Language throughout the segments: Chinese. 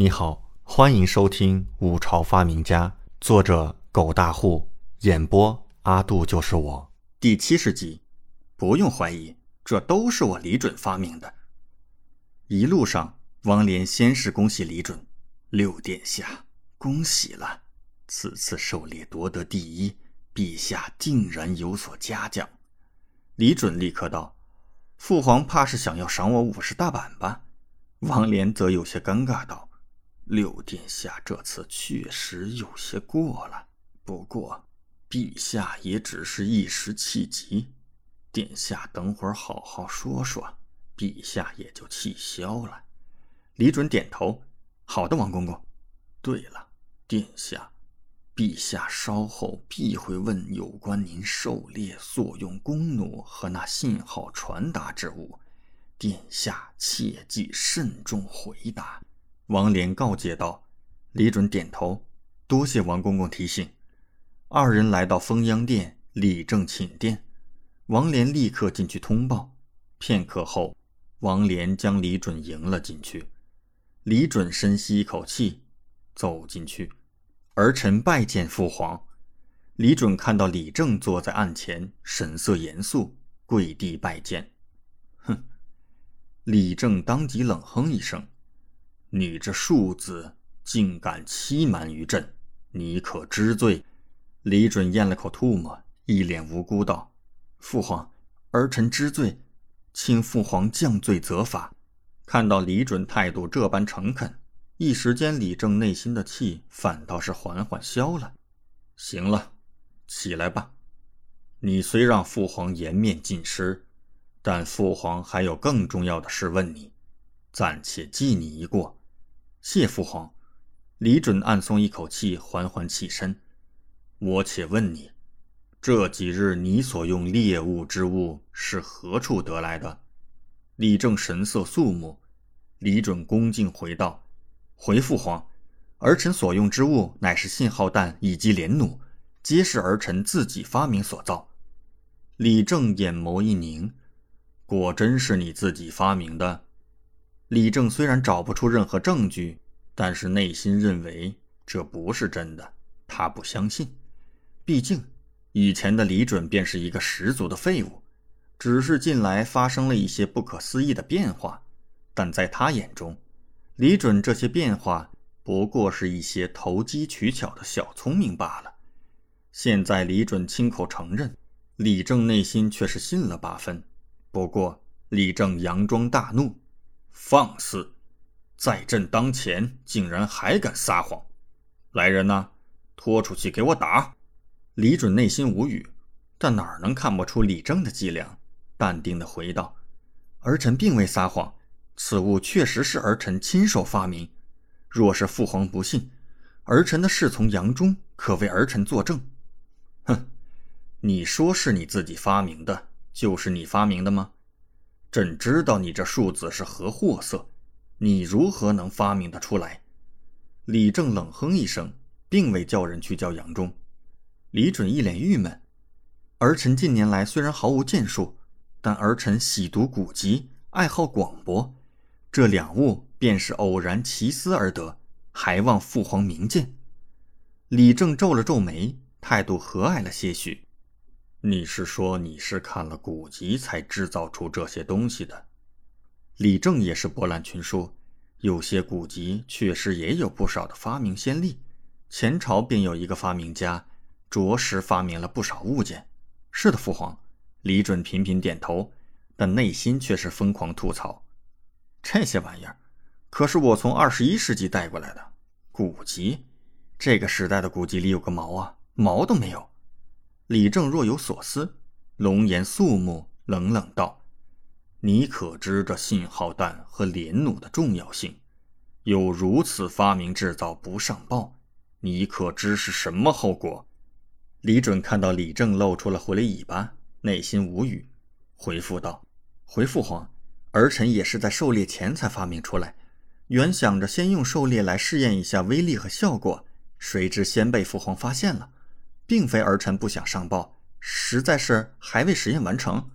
你好，欢迎收听《五朝发明家》，作者狗大户，演播阿杜就是我。第七十集，不用怀疑，这都是我李准发明的。一路上，王莲先是恭喜李准：“六殿下，恭喜了！此次狩猎夺得第一，陛下定然有所嘉奖。”李准立刻道：“父皇怕是想要赏我五十大板吧？”王莲则有些尴尬道。六殿下这次确实有些过了，不过，陛下也只是一时气急，殿下等会儿好好说说，陛下也就气消了。李准点头：“好的，王公公。对了，殿下，陛下稍后必会问有关您狩猎所用弓弩和那信号传达之物，殿下切记慎重回答。”王莲告诫道：“李准点头，多谢王公公提醒。”二人来到封央殿，李正寝殿。王莲立刻进去通报。片刻后，王莲将李准迎了进去。李准深吸一口气，走进去。儿臣拜见父皇。李准看到李正坐在案前，神色严肃，跪地拜见。哼！李正当即冷哼一声。你这庶子竟敢欺瞒于朕，你可知罪？李准咽了口唾沫，一脸无辜道：“父皇，儿臣知罪，请父皇降罪责罚。”看到李准态度这般诚恳，一时间李正内心的气反倒是缓缓消了。行了，起来吧。你虽让父皇颜面尽失，但父皇还有更重要的事问你，暂且记你一过。谢父皇，李准暗松一口气，缓缓起身。我且问你，这几日你所用猎物之物是何处得来的？李正神色肃穆。李准恭敬回道：“回父皇，儿臣所用之物乃是信号弹以及连弩，皆是儿臣自己发明所造。”李正眼眸一凝：“果真是你自己发明的？”李正虽然找不出任何证据，但是内心认为这不是真的。他不相信，毕竟以前的李准便是一个十足的废物。只是近来发生了一些不可思议的变化，但在他眼中，李准这些变化不过是一些投机取巧的小聪明罢了。现在李准亲口承认，李正内心却是信了八分。不过李正佯装大怒。放肆！在朕当前，竟然还敢撒谎！来人呐，拖出去给我打！李准内心无语，但哪能看不出李正的伎俩？淡定的回道：“儿臣并未撒谎，此物确实是儿臣亲手发明。若是父皇不信，儿臣的侍从杨忠可为儿臣作证。”哼，你说是你自己发明的，就是你发明的吗？朕知道你这庶子是何货色，你如何能发明得出来？李正冷哼一声，并未叫人去叫杨忠。李准一脸郁闷：儿臣近年来虽然毫无建树，但儿臣喜读古籍，爱好广博，这两物便是偶然奇思而得，还望父皇明鉴。李正皱了皱眉，态度和蔼了些许。你是说你是看了古籍才制造出这些东西的？李正也是博览群书，有些古籍确实也有不少的发明先例。前朝便有一个发明家，着实发明了不少物件。是的，父皇。李准频频点头，但内心却是疯狂吐槽：这些玩意儿，可是我从二十一世纪带过来的古籍。这个时代的古籍里有个毛啊，毛都没有。李正若有所思，龙颜肃穆，冷冷道：“你可知这信号弹和连弩的重要性？有如此发明制造不上报，你可知是什么后果？”李准看到李正露出了狐狸尾巴，内心无语，回复道：“回父皇，儿臣也是在狩猎前才发明出来，原想着先用狩猎来试验一下威力和效果，谁知先被父皇发现了。”并非儿臣不想上报，实在是还未实验完成。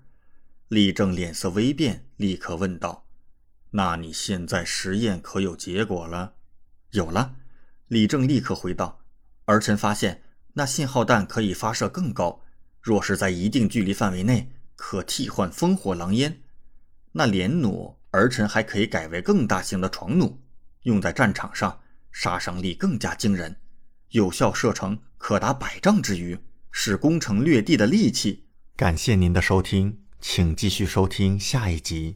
李正脸色微变，立刻问道：“那你现在实验可有结果了？”有了。李正立刻回道：“儿臣发现那信号弹可以发射更高，若是在一定距离范围内，可替换烽火狼烟。那连弩，儿臣还可以改为更大型的床弩，用在战场上，杀伤力更加惊人，有效射程可达百丈之余，是攻城略地的利器。”感谢您的收听，请继续收听下一集。